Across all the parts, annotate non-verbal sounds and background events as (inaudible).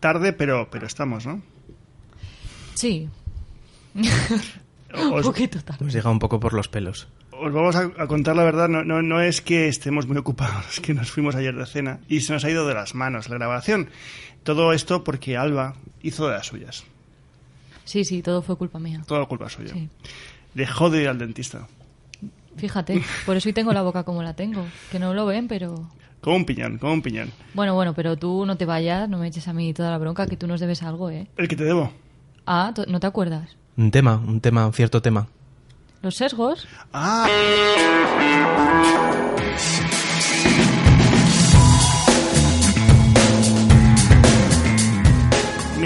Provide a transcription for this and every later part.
Tarde, pero, pero estamos, ¿no? Sí. un (laughs) poquito tarde. Nos llega un poco por los pelos. Os vamos a, contar la verdad, no, no, no, es que estemos muy ocupados, es (laughs) que nos fuimos ayer de cena y se nos ha ido de las manos la grabación. Todo esto porque Alba hizo de las suyas. Sí, sí, todo fue culpa mía. Todo culpa suya. Dejó de ir al dentista. Fíjate, por eso hoy tengo la boca como la tengo. Que no lo ven, pero un piñón. Bueno, bueno, pero tú no te vayas, no me eches a mí toda la bronca, que tú nos debes algo, ¿eh? ¿El que te debo? Ah, ¿no te acuerdas? Un tema, un tema, un cierto tema. ¿Los sesgos? Ah.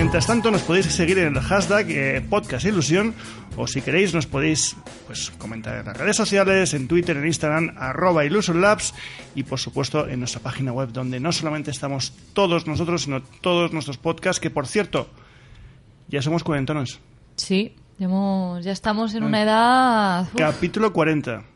Mientras tanto, nos podéis seguir en el hashtag eh, Podcast Ilusión o si queréis nos podéis pues, comentar en las redes sociales, en Twitter, en Instagram, arroba Illusion Labs y por supuesto en nuestra página web donde no solamente estamos todos nosotros, sino todos nuestros podcasts, que por cierto, ya somos cuarentonos. Sí, ya, estamos en una edad... Capítulo 40.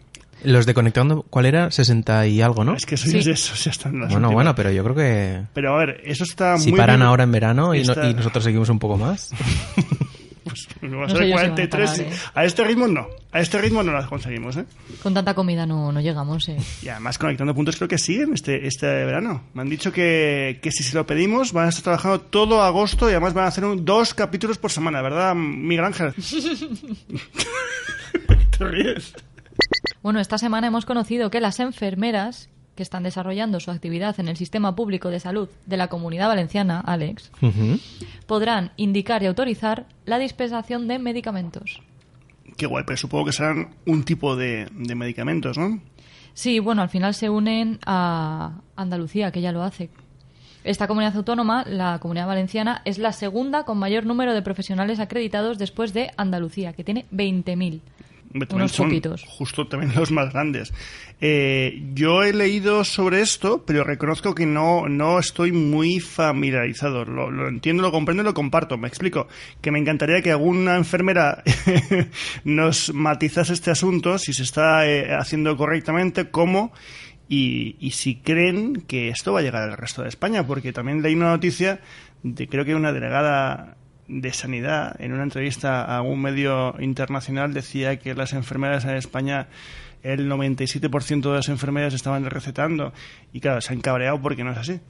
Los de Conectando, ¿cuál era? 60 y algo, ¿no? Es que sois esos, ya están las Bueno, bueno, pero yo creo que... Pero a ver, eso está si muy paran ahora en verano y, y, nosotros seguimos un poco más... (laughs) pues vamos a 43. ¿eh? A este ritmo no. A este ritmo no las conseguimos, ¿eh? Con tanta comida no, no llegamos, ¿eh? Y además Conectando Puntos creo que siguen este, este verano. Me han dicho que, que si se lo pedimos van a estar trabajando todo agosto y además van a hacer dos capítulos por semana, ¿verdad, Miguel Ángel? (laughs) (laughs) Te ríes. Bueno, esta semana hemos conocido que las enfermeras que están desarrollando su actividad en el sistema público de salud de la comunidad valenciana, Alex, podrán indicar y autorizar la dispensación de medicamentos. Qué guay, pero supongo que serán un tipo de, de medicamentos, ¿no? Sí, bueno, al final se unen a Andalucía, que ya lo hace. Esta comunidad autónoma, la comunidad valenciana, es la segunda con mayor número de profesionales acreditados después de Andalucía, que tiene 20.000 unos son poquitos. Justo también los más grandes. Eh, yo he leído sobre esto, pero reconozco que no, no estoy muy familiarizado. Lo, entiendo, lo comprendo y lo comparto. Me explico. Que me encantaría que alguna enfermera (laughs) nos matizase este asunto, si se está eh, haciendo correctamente, cómo y, y, si creen que esto va a llegar al resto de España, porque también leí una noticia de creo que una delegada de Sanidad, en una entrevista a un medio internacional, decía que las enfermeras en España, el 97% de las enfermeras estaban recetando. Y claro, se han cabreado porque no es así.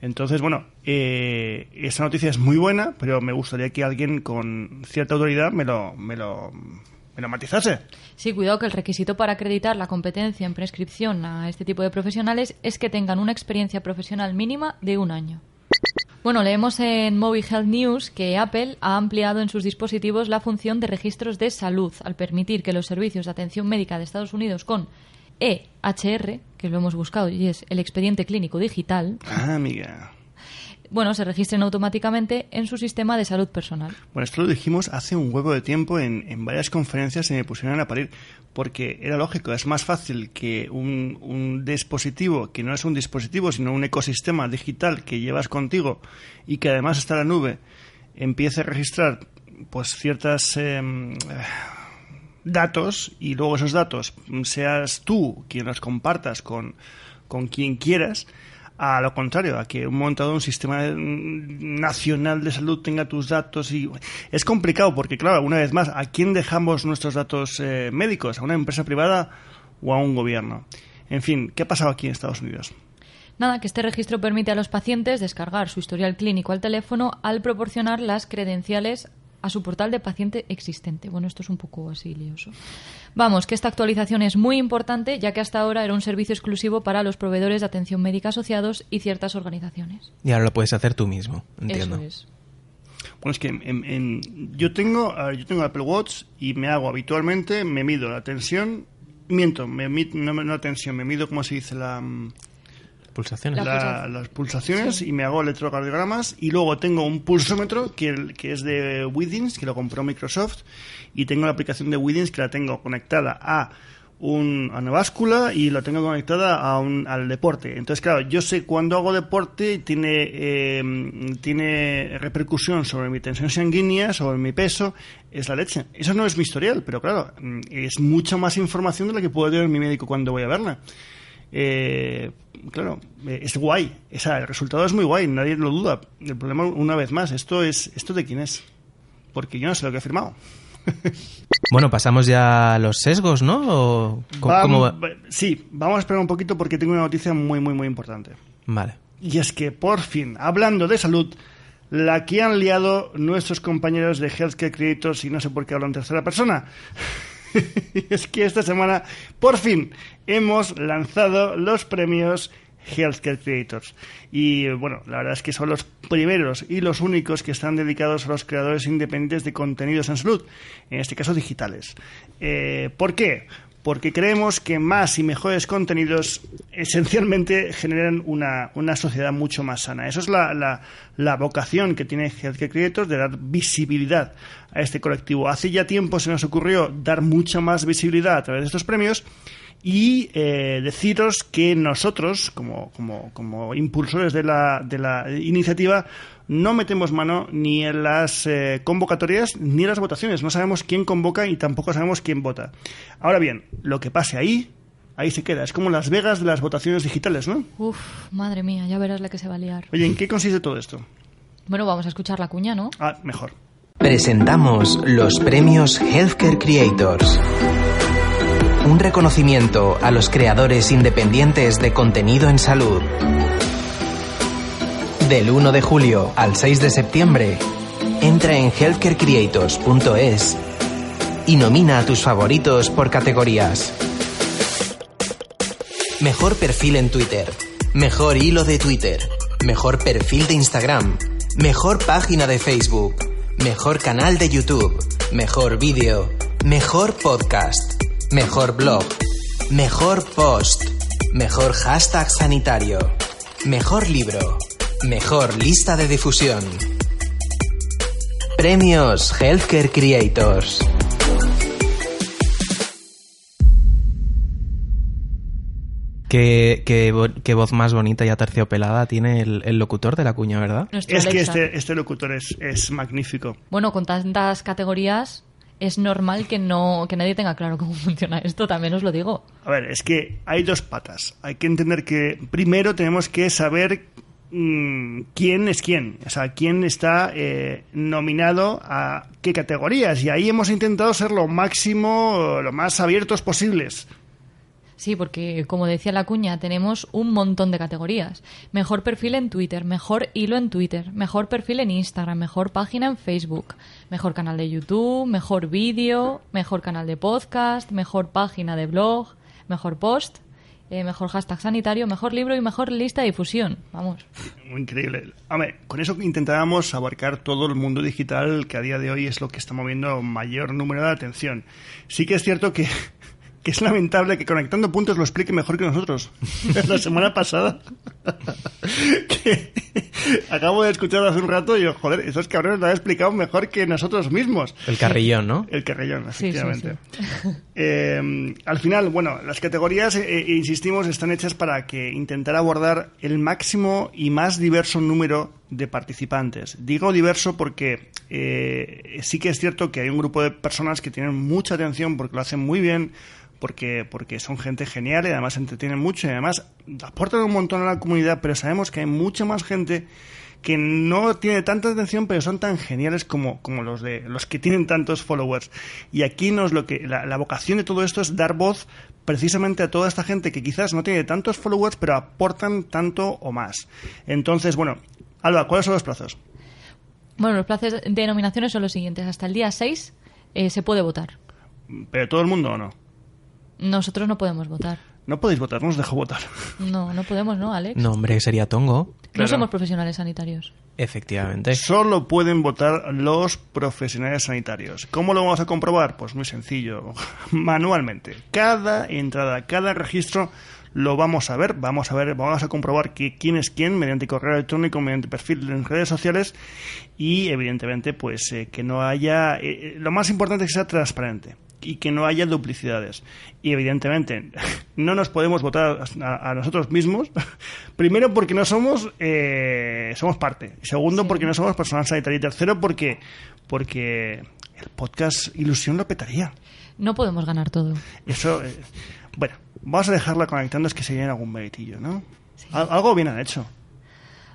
Entonces, bueno, eh, esa noticia es muy buena, pero me gustaría que alguien con cierta autoridad me lo, me lo, me lo matizase. Sí, cuidado que el requisito para acreditar la competencia en prescripción a este tipo de profesionales es que tengan una experiencia profesional mínima de un año. Bueno, leemos en Mobile Health News que Apple ha ampliado en sus dispositivos la función de registros de salud al permitir que los servicios de atención médica de Estados Unidos con EHR, que lo hemos buscado y es el expediente clínico digital. Ah, amiga bueno, se registren automáticamente en su sistema de salud personal. Bueno, esto lo dijimos hace un huevo de tiempo en, en varias conferencias y me pusieron a parir, porque era lógico, es más fácil que un, un, dispositivo, que no es un dispositivo, sino un ecosistema digital que llevas contigo y que además está en la nube, empiece a registrar pues ciertas... Em, datos y luego esos datos seas tú quien los compartas con, con quien quieras, a lo contrario, a que un montado un sistema nacional de salud tenga tus datos y es complicado porque claro, una vez más, ¿a quién dejamos nuestros datos eh, médicos? ¿A una empresa privada o a un gobierno? En fin, ¿qué ha pasado aquí en Estados Unidos? Nada, que este registro permite a los pacientes descargar su historial clínico al teléfono al proporcionar las credenciales a su portal de paciente existente. Bueno, esto es un poco así lioso. Vamos, que esta actualización es muy importante, ya que hasta ahora era un servicio exclusivo para los proveedores de atención médica asociados y ciertas organizaciones. Y ahora lo puedes hacer tú mismo, entiendo. Eso es. Bueno, es que en, yo, tengo, yo tengo Apple Watch y me hago habitualmente, me mido la tensión, miento, me, no, no la tensión, me mido, ¿cómo se dice? La, pulsaciones. las pulsaciones y me hago electrocardiogramas y luego tengo un pulsómetro que, que es de Withings, que lo compró Microsoft y tengo la aplicación de Withings que la tengo conectada a un, a una báscula y lo tengo conectada a un, al deporte. Entonces, claro, yo sé cuando hago deporte tiene, eh, tiene repercusión sobre mi tensión sanguínea, sobre mi peso, es la leche. Eso no es mi historial, pero claro, mm, es mucha más información de la que puede tener mi médico cuando voy a verla. Eh, claro, eh, es guay. el resultado es muy guay, nadie lo duda. El problema, una vez más, esto es esto de quién es. Porque yo no sé lo que he firmado. (laughs) Bueno, pasamos ya a los sesgos, ¿no? Sí, vamos a esperar un poquito porque tengo una noticia muy, muy, muy importante. Vale. Y es que, por fin, hablando de salud, la que han liado nuestros compañeros de Healthcare Creators, y no sé por qué hablo en tercera persona, (laughs) (laughs) es que esta semana, por fin, hemos lanzado los premios Healthcare Creators. Y bueno, la verdad es que son los primeros y los únicos que están dedicados a los creadores independientes de contenidos en salud, en este caso digitales. Eh, ¿Por qué? Porque creemos que más y mejores contenidos esencialmente generan una, sociedad mucho más sana. Eso es la, la vocación que tiene Healthcare Creators de dar visibilidad a este colectivo. Hace ya tiempo se nos ocurrió dar mucha más visibilidad a través de estos premios y eh, deciros que nosotros, como, como, como impulsores de la, de la, iniciativa, no metemos mano ni en las eh, convocatorias ni en las votaciones. No sabemos quién convoca y tampoco sabemos quién vota. Ahora bien, lo que pase ahí, ahí se queda. Es como Las Vegas de las votaciones digitales, ¿no? Uf, madre mía, ya verás la que se va a liar. Oye, ¿en qué consiste todo esto? Bueno, vamos a escuchar la cuña, ¿no? Ah, mejor. Presentamos los premios Healthcare Creators un reconocimiento a los creadores independientes de contenido en salud. Del 1 de julio al 6 de septiembre, entra en healthcarecreators.es y nomina a tus favoritos por categorías. Mejor perfil en Twitter, mejor hilo de Twitter, mejor perfil de Instagram, mejor página de Facebook, mejor canal de YouTube, mejor vídeo, mejor podcast Mejor blog. Mejor post. Mejor hashtag sanitario. Mejor libro. Mejor lista de difusión. Premios Healthcare Creators. Qué, qué, voz más bonita y aterciopelada tiene el, locutor de la cuña, ¿verdad? es que este, este locutor es, es magnífico. Bueno, con tantas categorías, es normal que no que nadie tenga claro cómo (laughs) funciona esto, también os lo digo. A ver, es que hay dos patas. Hay que entender que primero tenemos que saber mm, quién es quién, o sea, quién está eh, nominado a qué categorías. Y ahí hemos intentado ser lo máximo, lo más abiertos posibles. Sí, porque como decía la cuña, tenemos un montón de categorías. Mejor perfil en Twitter, mejor hilo en Twitter, mejor perfil en Instagram, mejor página en Facebook, mejor canal de YouTube, mejor vídeo, mejor canal de podcast, mejor página de blog, mejor post, eh, mejor hashtag sanitario, mejor libro y mejor lista de difusión. Vamos. Increíble. A ver, con eso intentábamos abarcar todo el mundo digital que a día de hoy es lo que está moviendo mayor número de atención. Sí que es cierto que que es lamentable que Conectando Puntos lo explique mejor que nosotros. (laughs) La semana pasada. (laughs) que acabo de escuchar hace un rato y yo, joder, esos cabrones lo han explicado mejor que nosotros mismos. El carrillón, ¿no? El carrillón, efectivamente. Eh, al final, bueno, las categorías, eh, eh, insistimos, están hechas para que intentar abordar el máximo y más diverso número de participantes. Digo diverso porque sí que es cierto que hay un grupo de personas que tienen mucha atención porque lo hacen muy bien, porque, porque son gente genial y además entretienen mucho y además aportan un montón a la comunidad, pero sabemos que hay mucha más gente que no tiene tanta atención pero son tan geniales como, como los de los que tienen tantos followers y aquí nos lo que la, vocación de todo esto es dar voz precisamente a toda esta gente que quizás no tiene tantos followers pero aportan tanto o más entonces bueno Alba ¿cuáles son los plazos? Bueno los plazos de nominaciones son los siguientes hasta el día 6 eh, se puede votar ¿pero todo el mundo o no? Nosotros no podemos votar. No podéis votar, no os dejo votar. (laughs) No, no podemos, ¿no, Alex? No, hombre, sería tongo. No somos profesionales sanitarios. Efectivamente. Solo pueden votar los profesionales sanitarios. ¿Cómo lo vamos a comprobar? Pues muy sencillo, (laughs) manualmente. Cada entrada, cada registro lo vamos a ver, vamos a ver, vamos a comprobar que quién es quién mediante correo electrónico, mediante perfil en redes sociales y evidentemente pues eh, que no haya, eh, eh, lo más importante es que sea transparente y que no haya duplicidades. Y evidentemente (laughs) no nos podemos votar a, a nosotros mismos, (laughs) primero porque no somos eh, somos parte, segundo porque no somos personal sanitario y tercero porque porque el podcast Ilusión lo petaría. No podemos ganar todo. Eso, eh, bueno, vamos a dejarla conectando, es que se llena algún meritillo, ¿no? Al- Algo bien han hecho.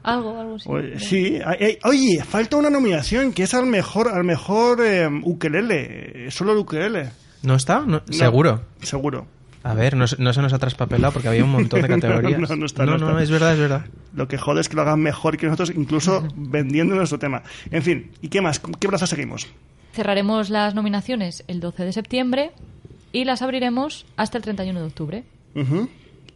Algo, algo sí. Oye, Sí, oye, falta una nominación que es al mejor, al mejor eh, ukelele, eh, solo el ukelele. ¿No está? No- No, Seguro. Seguro. A ver, no, se- no se nos ha traspapelado porque había un montón de (laughs) categorías. no, no está, no no, está. es verdad, es verdad. Lo que jode es que lo hagan mejor que nosotros, incluso vendiendo nuestro tema. En fin, ¿y qué más? ¿Qué plaza seguimos? Cerraremos las nominaciones el 12 de septiembre y las abriremos hasta el 31 de octubre. Ujú.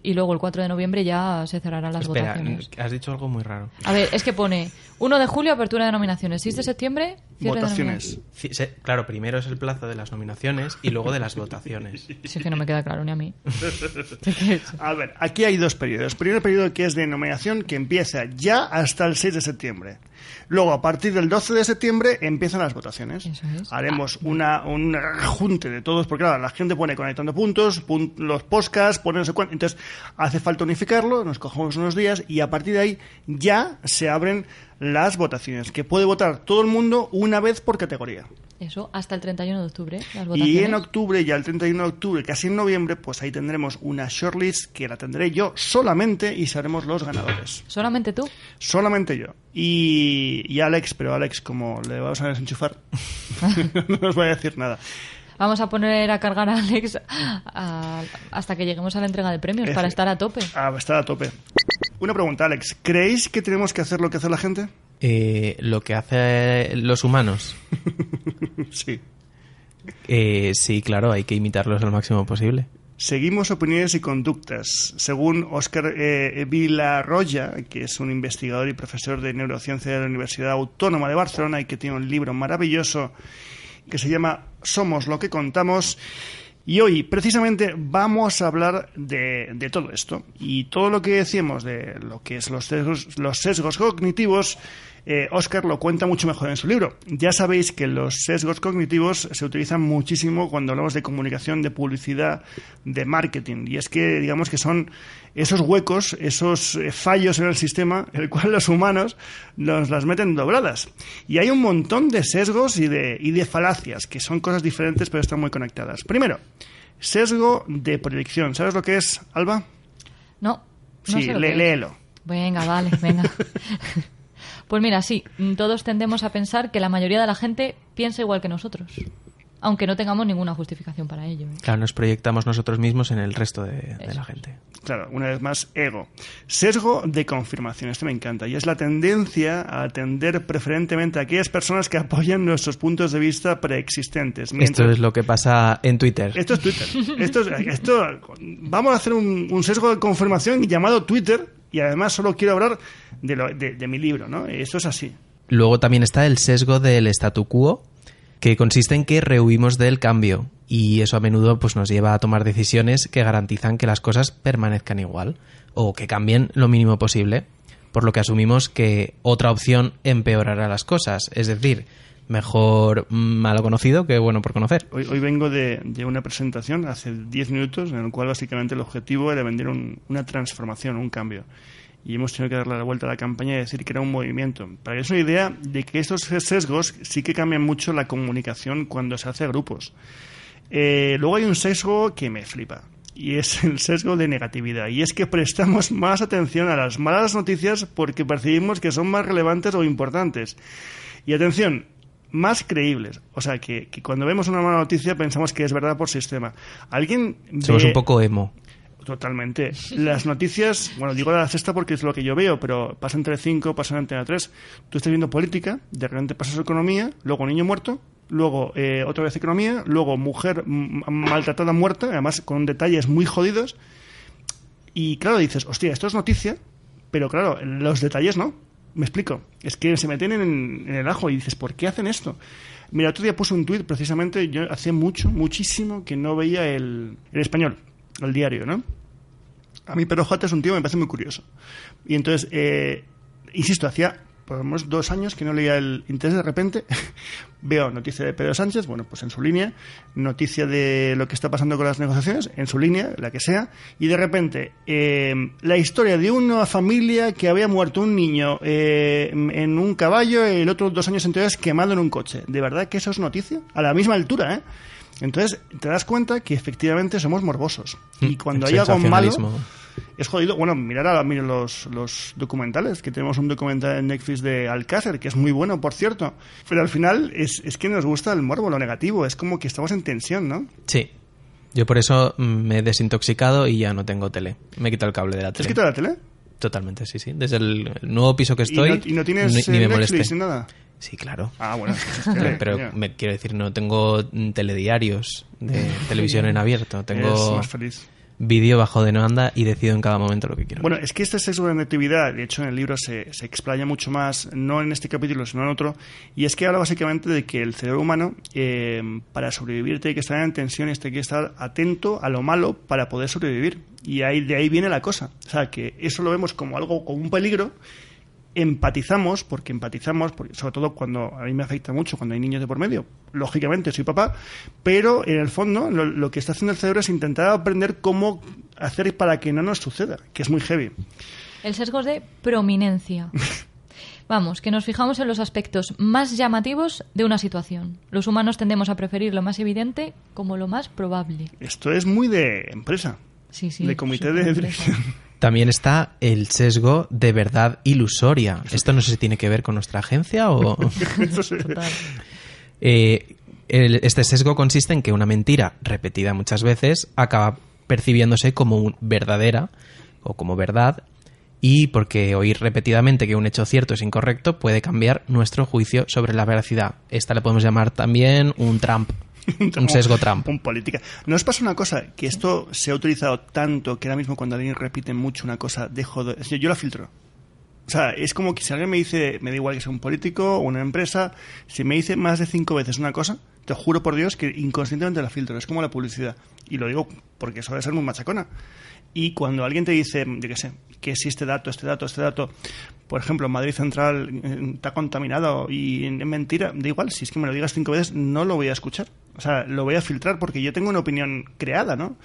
Y luego el 4 de noviembre ya se cerrarán las Espera, votaciones. has dicho algo muy raro. A ver, es que pone 1 de julio apertura de nominaciones, 6 de septiembre cierre de Votaciones. Ci- se- Claro, primero es el plazo de las nominaciones y luego de las votaciones. (laughs) Sí, es que no me queda claro ni a mí. (laughs) A ver, aquí hay dos periodos. Primer periodo que es de nominación que empieza ya hasta el 6 de septiembre. Luego, a partir del 12 de septiembre, empiezan las votaciones. Es. Haremos una, un junte de todos, porque claro, la gente pone conectando puntos, pun- los podcasts, pone no sé cuánto. Entonces, hace falta unificarlo, nos cogemos unos días y a partir de ahí ya se abren las votaciones, que puede votar todo el mundo una vez por categoría. Eso, hasta el 31 de octubre, las Y en octubre, ya el 31 de octubre, casi en noviembre, pues ahí tendremos una shortlist que la tendré yo solamente y seremos los ganadores. ¿Solamente tú? Solamente yo. Y, y Alex, pero Alex, como le vamos a desenchufar, (laughs) no nos voy a decir nada. Vamos a poner a cargar a Alex a- hasta que lleguemos a la entrega de premios para estar a tope. Ah, está a tope. Una pregunta, Alex. ¿Creéis que tenemos que hacer lo que hace la gente? Eh, lo que hace los humanos. (laughs) sí. Eh, sí, claro, hay que imitarlos al máximo posible. Seguimos opiniones y conductas. Según Óscar eh, Villarroya, que es un investigador y profesor de neurociencia de la Universidad Autónoma de Barcelona y que tiene un libro maravilloso que se llama Somos lo que contamos. Y hoy, precisamente, vamos a hablar de, de todo esto. Y todo lo que decíamos de lo que es los sesgos, los sesgos cognitivos, eh, Oscar lo cuenta mucho mejor en su libro. Ya sabéis que los sesgos cognitivos se utilizan muchísimo cuando hablamos de comunicación, de publicidad, de marketing. Y es que, digamos que son esos huecos, esos eh, fallos en el sistema, el cual los humanos nos las meten dobladas. Y hay un montón de sesgos y de, y de falacias, que son cosas diferentes pero están muy conectadas. Primero, sesgo de proyección. ¿Sabes lo que es, Alba? No, no sí, sé lo lé- que es. léelo. Venga, vale, venga. (laughs) pues mira, sí, todos tendemos a pensar que la mayoría de la gente piensa igual que nosotros, aunque no tengamos ninguna justificación para ello. ¿eh? Claro, nos proyectamos nosotros mismos en el resto de, la gente. Claro, una vez más, ego. Sesgo de confirmación, este me encanta, y es la tendencia a atender preferentemente a aquellas personas que apoyan nuestros puntos de vista preexistentes. Esto es lo que pasa en Twitter. Esto es Twitter. Esto es- esto, vamos a hacer un, un sesgo de confirmación llamado Twitter, y además solo quiero hablar de, lo- de- mi libro, ¿no? Esto es así. Luego también está el sesgo del statu quo, que consiste en que rehuimos del cambio y eso a menudo pues nos lleva a tomar decisiones que garantizan que las cosas permanezcan igual o que cambien lo mínimo posible, por lo que asumimos que otra opción empeorará las cosas, es decir, mejor malo conocido que bueno por conocer. Hoy, vengo de, una presentación hace 10 minutos en el cual básicamente el objetivo era vender un- una transformación, un cambio. Y hemos tenido que darle la vuelta a la campaña y decir que era un movimiento. Para que es una idea de que estos sesgos sí que cambian mucho la comunicación cuando se hace a grupos. Eh, luego hay un sesgo que me flipa. Y es el sesgo de negatividad. Y es que prestamos (laughs) más atención a las malas noticias porque percibimos que son más relevantes o importantes. Y atención, más creíbles. O sea, que, que cuando vemos una mala noticia pensamos que es verdad por sistema. ¿Alguien Somos ve- un poco emo. Totalmente. Las noticias, bueno, digo la sexta porque es lo que yo veo, pero pasa entre 5, pasa en Antena 3. Tú estás viendo política, de repente pasas economía, luego niño muerto, luego eh, otra vez economía, luego mujer maltratada muerta, además con detalles muy jodidos. Y claro, dices, hostia, esto es noticia, pero claro, los detalles no. Me explico. Es que se meten en, en el ajo y dices, ¿por qué hacen esto? Mira, otro día puse un tuit precisamente, yo hace mucho, muchísimo que no veía el, español, el diario, ¿no? A mí Pedro J es un tío que me parece muy curioso. Y entonces, eh, insisto, hacía por lo menos dos años que no leía el interés de repente (laughs) veo noticia de Pedro Sánchez, bueno, pues en su línea, noticia de lo que está pasando con las negociaciones, en su línea, la que sea, y de repente eh, la historia de una familia que había muerto un niño eh, en un caballo y el otro dos años entonces quemado en un coche. ¿De verdad que eso es noticia? A la misma altura, ¿eh? Entonces te das cuenta que efectivamente somos morbosos. Y Mm, cuando hay algo malo. Es jodido. Bueno, mirar a mirar los, los documentales, que tenemos un documental en Netflix de Alcácer, que es muy bueno, por cierto. Pero al final es, es que nos gusta el morbo, lo negativo. Es como que estamos en tensión, ¿no? Sí. Yo por eso mm, me he desintoxicado y ya no tengo tele. Me he quitado el cable de la ¿Te has tele. quitado la tele? Totalmente, sí, sí. Desde el, nuevo piso que ¿Y estoy. no, y no tienes ni, ni eh, me Netflix ni nada? Sí, claro. Ah, bueno, tele, (laughs) Pero me quiero decir, no tengo mm, telediarios de (laughs) televisión en abierto. Es Tengo más feliz. Vídeo bajo demanda y decido en cada momento lo que quiero. Bueno, es que sexo de natividad, de hecho en el libro se, se explaya mucho más, no en este capítulo, sino en otro, y es que habla básicamente de que el cerebro humano, eh, para sobrevivir, tiene que estar en tensión y tiene que estar atento a lo malo para poder sobrevivir. Y ahí, de ahí viene la cosa. O sea, que eso lo vemos como algo, como un peligro, empatizamos, porque empatizamos, porque- sobre todo cuando a mí me afecta mucho cuando hay niños de por medio. Lógicamente, soy papá, pero en el fondo lo, lo que está haciendo el cerebro es intentar aprender cómo hacer para que no nos suceda, que es muy heavy. El sesgo es de prominencia. (laughs) Vamos, que nos fijamos en los aspectos más llamativos de una situación. Los humanos tendemos a preferir lo más evidente como lo más probable. Esto es muy de empresa, Sí, sí. de comité de dirección. También está el sesgo de verdad ilusoria. Esto no sé si tiene que ver con nuestra agencia o... (laughs) Total. Eh, el- este sesgo consiste en que una mentira repetida muchas veces acaba percibiéndose como un- verdadera o como verdad y porque oír repetidamente que un hecho cierto es incorrecto puede cambiar nuestro juicio sobre la veracidad. Esta le podemos llamar también un Trump, (laughs) un sesgo Trump. Un política. ¿No os pasa una cosa? Que esto se ha utilizado tanto que ahora mismo cuando alguien repite mucho una cosa, dejo de... yo la filtro. O sea, es como que si alguien me dice, me da igual que sea un político o una empresa, si me dice más de cinco veces una cosa, te juro por Dios que inconscientemente la filtro. Es como la publicidad. Y lo digo porque suele ser muy machacona. Y cuando alguien te dice, yo qué sé, que si este dato, este dato, este dato, por ejemplo, Madrid Central eh, está contaminado y es mentira, da igual, si es que me lo digas cinco veces, no lo voy a escuchar. O sea, lo voy a filtrar porque yo tengo una opinión creada, ¿no?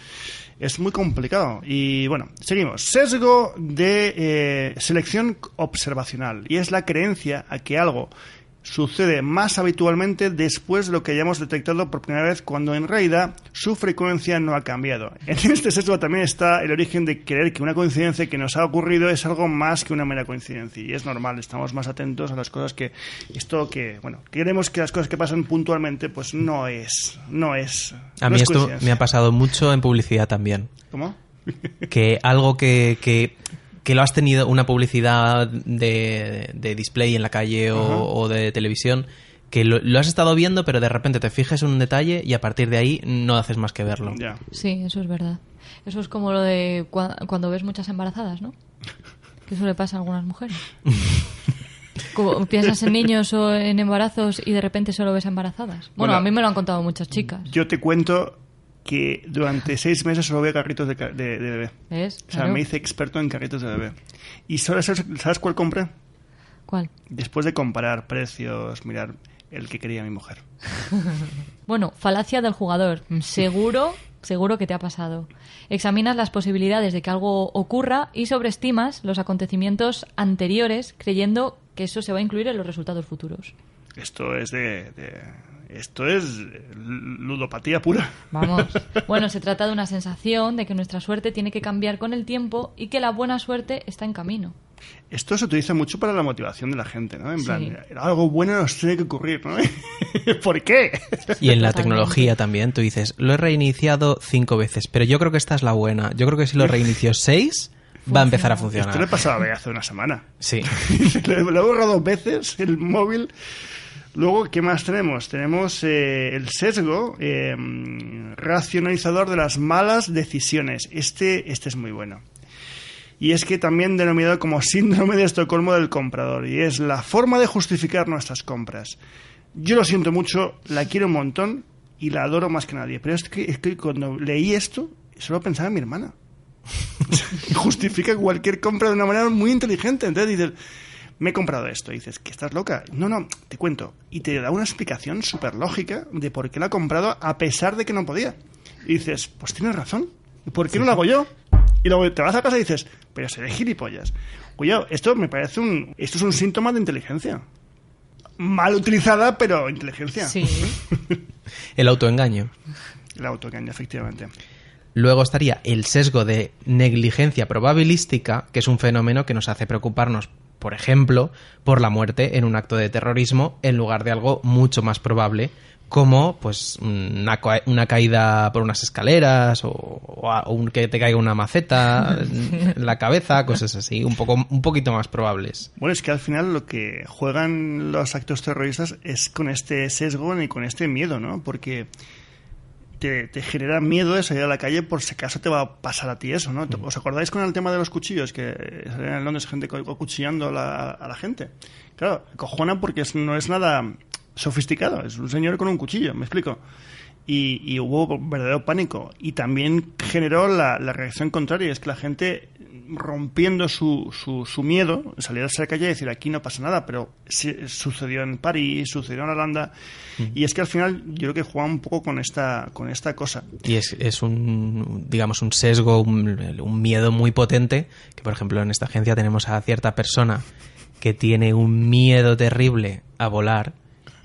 Es muy complicado. Y bueno, seguimos. Sesgo de eh, selección observacional. Y es la creencia a que algo sucede más habitualmente después de lo que hayamos detectado por primera vez cuando en realidad su frecuencia no ha cambiado. En este sesgo también está el origen de creer que una coincidencia que nos ha ocurrido es algo más que una mera coincidencia y es normal, estamos más atentos a las cosas que esto que, bueno, queremos que las cosas que pasan puntualmente pues no es, no es. A no mí es esto me ha pasado mucho en publicidad también. ¿Cómo? que algo que, que, que lo has tenido, una publicidad de, de display en la calle o, de televisión, que lo, lo has estado viendo, pero de repente te fijes en un detalle y a partir de ahí no haces más que verlo. Sí, eso es verdad. Eso es como lo de cua- cuando ves muchas embarazadas, ¿no? Que eso le pasa a algunas mujeres. (laughs) Como piensas en niños o en embarazos y de repente solo ves embarazadas. Bueno, Bueno, a mí me lo han contado muchas chicas. Yo te cuento que durante seis meses solo veo carritos de, ca- de- de bebé. ¿Ves? O sea, Claro. me hice experto en carritos de bebé. ¿Y sabes, sabes cuál compré? ¿Cuál? Después de comparar precios, mirar el que quería mi mujer. (laughs) Bueno, falacia del jugador. Seguro, seguro que te ha pasado. Examinas las posibilidades de que algo ocurra y sobreestimas los acontecimientos anteriores creyendo que eso se va a incluir en los resultados futuros. Esto es de, de- esto es ludopatía pura. Vamos. (laughs) Bueno, se trata de una sensación de que nuestra suerte tiene que cambiar con el tiempo y que la buena suerte está en camino. Esto se utiliza mucho para la motivación de la gente, ¿no? En Sí. plan, algo bueno nos tiene que ocurrir, ¿no? (laughs) ¿Por qué? Y en la tecnología también, tú dices, lo he reiniciado cinco veces, pero yo creo que esta es la buena. Yo creo que si lo reinicio (laughs) seis, va a empezar a Esto le funcionar. pasaba a hace una semana. Sí. lo he borrado dos veces el móvil. Luego, ¿qué más tenemos? Tenemos eh, el sesgo eh, racionalizador de las malas decisiones. Este, este es muy bueno. Y es que también denominado como síndrome de Estocolmo del comprador. Y es la forma de justificar nuestras compras. Yo lo siento mucho, la quiero un montón y la adoro más que nadie. Pero es que, es que cuando leí esto, solo pensaba en mi hermana. (laughs) justifica cualquier compra de una manera muy inteligente. Entonces dices, me he comprado esto. Y dices, ¿que estás loca? No, no, te cuento. Y te da una explicación súper lógica de por qué lo ha comprado a pesar de que no podía. Y dices, pues tienes razón. ¿Y por qué no lo hago yo? Y luego te vas a casa y dices, pero seré gilipollas. Cuidado, esto me parece un... Esto es un síntoma de inteligencia. Mal utilizada, pero inteligencia. Sí. (laughs) El autoengaño. El autoengaño, efectivamente. Luego estaría el sesgo de negligencia probabilística, que es un fenómeno que nos hace preocuparnos, por ejemplo, por la muerte en un acto de terrorismo en lugar de algo mucho más probable, como pues una, ca- una caída por unas escaleras o, o a- o un- que te caiga una maceta (laughs) en la cabeza, cosas así, un poco un poquito más probables. Bueno, es que al final lo que juegan los actos terroristas es con este sesgo y con este miedo, ¿no? Porque te, te genera miedo de salir a la calle por si acaso te va a pasar a ti eso, ¿no? ¿Os acordáis con el tema de los cuchillos? Que salían en Londres gente cuchillando a la, a la gente. Claro, cojona porque no es nada sofisticado, es un señor con un cuchillo, me explico. Y, y hubo verdadero pánico. Y también generó la, la reacción contraria, es que la gente rompiendo su, su, su miedo, salir a la calle y decir aquí no pasa nada, pero sí, sucedió en París, sucedió en Holanda, y es que al final yo creo que juega un poco con esta, con esta cosa. Y es, es un, digamos, un sesgo, un, un miedo muy potente, que por ejemplo en esta agencia tenemos a cierta persona que tiene un miedo terrible a volar,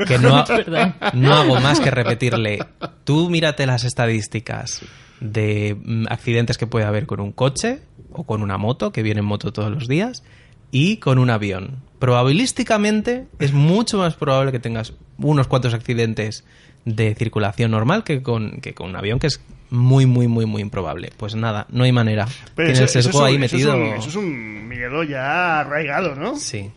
que no, ha- (laughs) no hago más que repetirle, tú mírate las estadísticas de mm, accidentes que puede haber con un coche o con una moto, que viene en moto todos los días, y con un avión. Probabilísticamente es mucho más probable que tengas unos cuantos accidentes de circulación normal que con, que con un avión, que es muy, muy, muy, muy improbable. Pues nada, no hay manera. Pero Tiene el eso sesgo es ahí un- eso es metido. un- Eso es un miedo ya arraigado, ¿no? Sí.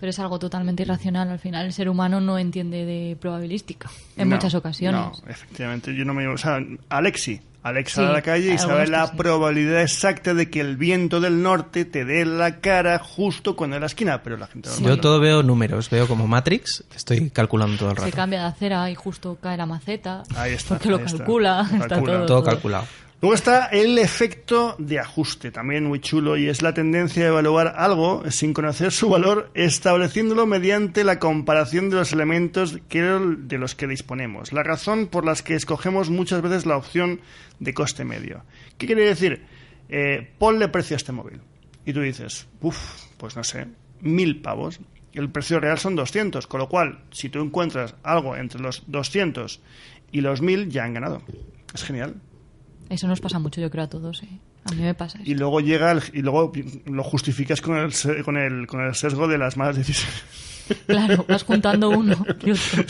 Pero es algo totalmente irracional. Al final, el ser humano no entiende de probabilística en No, muchas ocasiones. No, efectivamente, yo no me... O sea, Alexi. Alex Sí, sale a la calle y sabe la sí. probabilidad exacta de que el viento del norte te dé la cara justo cuando en la esquina, pero la gente normal Yo todo veo números, veo como Matrix, estoy calculando todo el Se rato. cambia de acera y justo cae la maceta. Ahí está, Porque lo ahí está. calcula. Lo Está calcula. todo, Todo calculado. Luego está el efecto de ajuste, también muy chulo, y es la tendencia a evaluar algo sin conocer su valor, estableciéndolo mediante la comparación de los elementos que- de los que disponemos. La razón por la que escogemos muchas veces la opción de coste medio. ¿Qué quiere decir? Eh, ponle precio a este móvil. Y tú dices, uff, pues no sé, mil pavos. El precio real son 200, con lo cual, si tú encuentras algo entre los 200 y los 1000, ya han ganado. Es genial. Eso nos pasa mucho, yo creo, a todos. ¿eh? A mí me pasa eso. y luego llega el- y luego lo justificas con el, con el con el sesgo de las malas decisiones. Claro, vas juntando (laughs) uno y otro.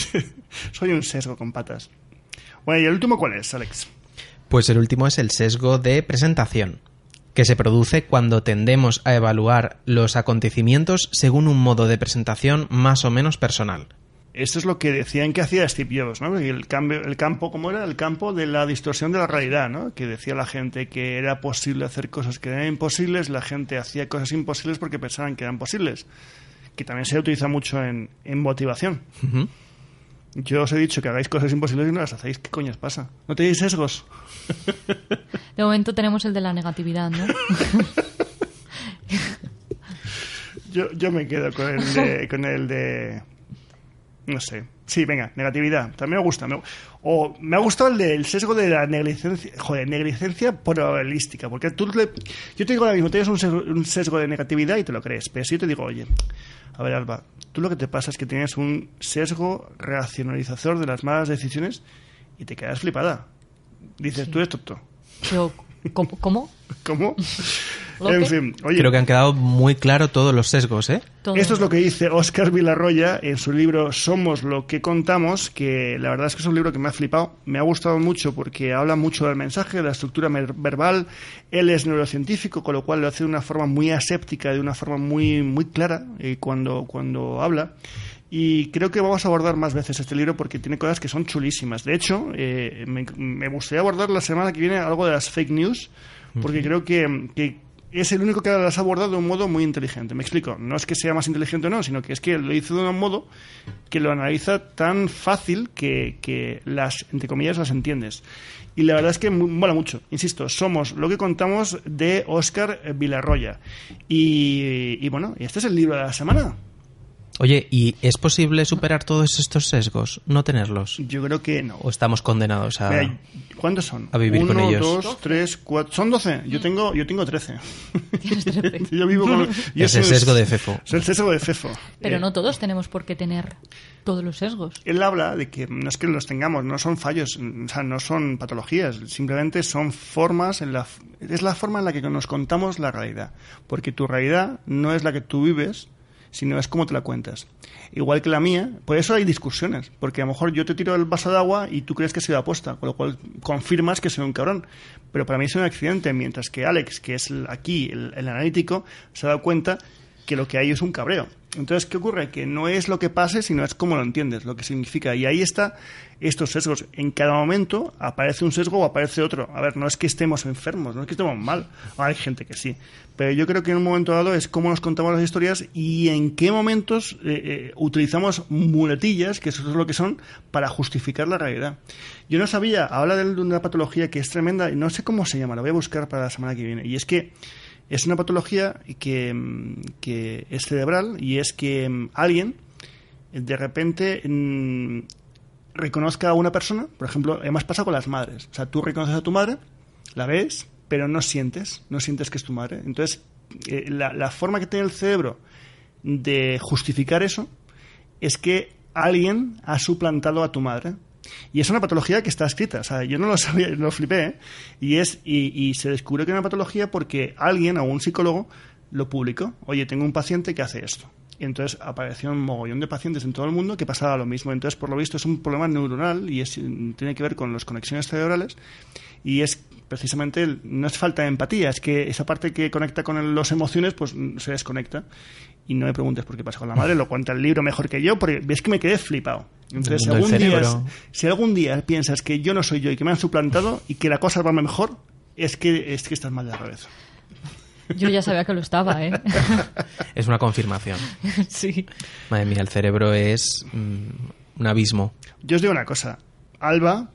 Soy un sesgo con patas. Bueno, ¿y el último cuál es, Alex? Pues el último es el sesgo de presentación, que se produce cuando tendemos a evaluar los acontecimientos según un modo de presentación más o menos personal. Esto es lo que decían que hacía Steve Jobs, ¿no? El, cambio, el campo, ¿cómo era? El campo de la distorsión de la realidad, ¿no? Que decía la gente que era posible hacer cosas que eran imposibles, la gente hacía cosas imposibles porque pensaban que eran posibles. Que también se utiliza mucho en, en motivación. Yo os he dicho que hagáis cosas imposibles y no las hacéis. ¿Qué coño os pasa? ¿No tenéis sesgos? (laughs) De momento tenemos el de la negatividad, ¿no? (laughs) Yo, yo me quedo con el de, con el de. No sé. Sí, venga, negatividad. También me gusta. Me- o me ha gustado el del sesgo de la negligencia. Joder, negligencia probabilística. Porque tú le- Yo te digo ahora mismo, tienes un sesgo, un sesgo de negatividad y te lo crees. Pero si yo te digo, oye, a ver, Alba, tú lo que te pasa es que tienes un sesgo racionalizador de las malas decisiones y te quedas flipada. Dices, Sí. tú eres tonto. Yo, ¿cómo? ¿Cómo? (laughs) ¿Cómo? ¿Lo en fin, oye. Creo que han quedado muy claros todos los sesgos, ¿eh? Todo. Esto es lo que dice Oscar Vilarroya en su libro Somos lo que contamos, que la verdad es que es un libro que me ha flipado, me ha gustado mucho porque habla mucho del mensaje, de la estructura verbal. Él es neurocientífico, con lo cual lo hace de una forma muy aséptica, de una forma muy, muy clara eh, cuando, cuando habla. Y creo que vamos a abordar más veces este libro porque tiene cosas que son chulísimas. De hecho, eh, me, me gustaría abordar la semana que viene algo de las fake news, porque creo que, que es el único que las ha abordado de un modo muy inteligente. Me explico. No es que sea más inteligente o no, sino que es que lo hizo de un modo que lo analiza tan fácil que, las, entre comillas, las entiendes. Y la verdad es que mola mucho. Insisto, somos lo que contamos de Oscar Villarroya. Y, y bueno, este es el libro de la semana. Oye, ¿y es posible superar todos estos sesgos? ¿No tenerlos? Yo creo que no. ¿O estamos condenados a...? Mira, ¿Cuántos son? a vivir Uno, con ellos. dos, tres, cuatro. Son doce. Yo tengo, yo tengo trece. Tienes trece. (laughs) yo vivo con. (laughs) yo Es el sesgo de Fefo. Soy el sesgo de Fefo. Pero Eh, no todos tenemos por qué tener todos los sesgos. Él habla de que no es que los tengamos, no son fallos, o sea, no son patologías, simplemente son formas, en la, es la forma en la que nos contamos la realidad. Porque tu realidad no es la que tú vives, sino es como te la cuentas. Igual que la mía, por eso hay discusiones, porque a lo mejor yo te tiro el vaso de agua y tú crees que ha sido aposta, con lo cual confirmas que soy un cabrón. Pero para mí es un accidente, mientras que Alex, que es aquí el, el analítico, se ha dado cuenta que lo que hay es un cabreo. Entonces, ¿qué ocurre? Que no es lo que pase, sino es cómo lo entiendes, lo que significa. Y ahí está estos sesgos. En cada momento aparece un sesgo o aparece otro. A ver, no es que estemos enfermos, no es que estemos mal. Hay gente que sí. Pero yo creo que en un momento dado es cómo nos contamos las historias y en qué momentos eh, eh, utilizamos muletillas, que eso es lo que son, para justificar la realidad. Yo no sabía, habla de una patología que es tremenda y no sé cómo se llama, la voy a buscar para la semana que viene. Y es que es una patología que, mm, que es cerebral y es que mm, alguien eh, de repente mm, reconozca a una persona, por ejemplo, además pasa con las madres. O sea, tú reconoces a tu madre, la ves, pero no sientes, no sientes que es tu madre. Entonces, eh, la, la forma que tiene el cerebro de justificar eso es que alguien ha suplantado a tu madre. Y es una patología que está escrita. O sea, yo no lo (laughs) sabía, lo flipé. Y, es, y, y se descubrió que era una patología porque alguien o un psicólogo lo publicó. Oye, tengo un paciente que hace esto. Y entonces apareció un mogollón de pacientes en todo el mundo que pasaba lo mismo. Entonces, por lo visto, es un problema neuronal y es, tiene que ver con las conexiones cerebrales. Y es precisamente, no es falta de empatía, es que esa parte que conecta con las emociones, pues se desconecta. Y no me preguntes por qué pasa con la madre, lo cuenta el libro mejor que yo, porque ves que me quedé flipado. Entonces, si algún, día, si algún día piensas que yo no soy yo y que me han suplantado y que la cosa va mejor, es que, es que estás mal de la cabeza. Yo ya sabía que lo estaba, ¿eh? (laughs) Es una confirmación. (laughs) sí. Madre mía, el cerebro es mm, un abismo. Yo os digo una cosa. Alba,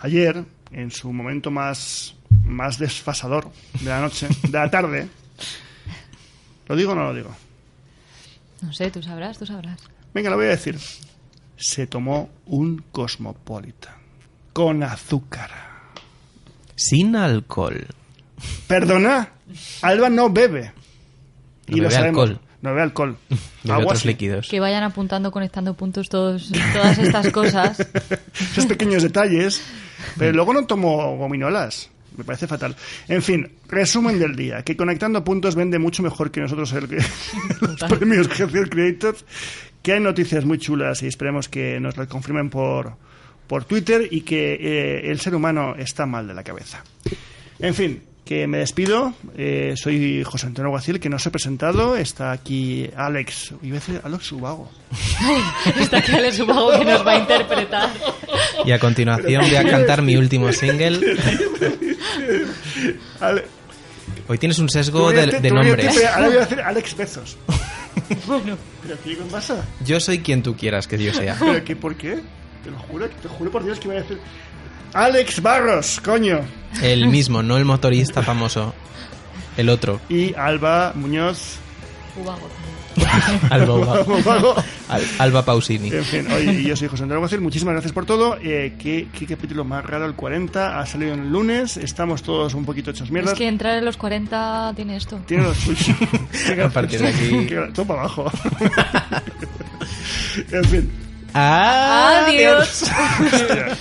ayer, en su momento más, más desfasador de la noche, de la tarde, ¿lo digo o no lo digo? No sé, tú sabrás, tú sabrás. Venga, lo voy a decir. Se tomó un Cosmopolitan con azúcar. Sin alcohol. Perdona, Alba no bebe. No bebe alcohol. No bebe alcohol. (laughs) Bebe Agua otros sí. líquidos. Que vayan apuntando, conectando puntos todos, todas estas cosas. (laughs) Esos pequeños detalles. Pero luego no tomo gominolas. Me parece fatal. En fin, resumen del día. Que Conectando Puntos vende mucho mejor que nosotros el, (laughs) los premios Creators. Que hay noticias muy chulas y esperemos que nos las confirmen por, por Twitter y que eh, el ser humano está mal de la cabeza. En fin, que me despido. Eh, soy José Antonio Guacil, que no os he presentado. Está aquí Alex. Iba a decir Alex Ubago. (laughs) Está aquí Alex Ubago que nos va a interpretar. Y a continuación voy a cantar mi último single. (laughs) Ale- Hoy tienes un sesgo de, de nombres. Ahora voy a decir Alex (laughs) Bezos. Bueno, ¿Pero qué pasa? Yo soy quien tú quieras que yo sea. ¿Pero qué, por qué? Te lo juro, te juro por Dios que voy a decir... Alex Barros, coño. El mismo, no el motorista famoso. El otro. Y Alba Muñoz. Ubago. (laughs) Alba, Uba- Ubago. Al- Alba Pausini. En fin, hoy yo soy José Antonio Guacil. Muchísimas gracias por todo. Eh, ¿qué, qué capítulo más raro el 40. Ha salido el lunes. Estamos todos un poquito hechos mierdas. Es que entrar en los 40 tiene esto. Tiene los suyo. (laughs) A partir de aquí- (laughs) Todo para abajo. en fin. Adiós. Hostia.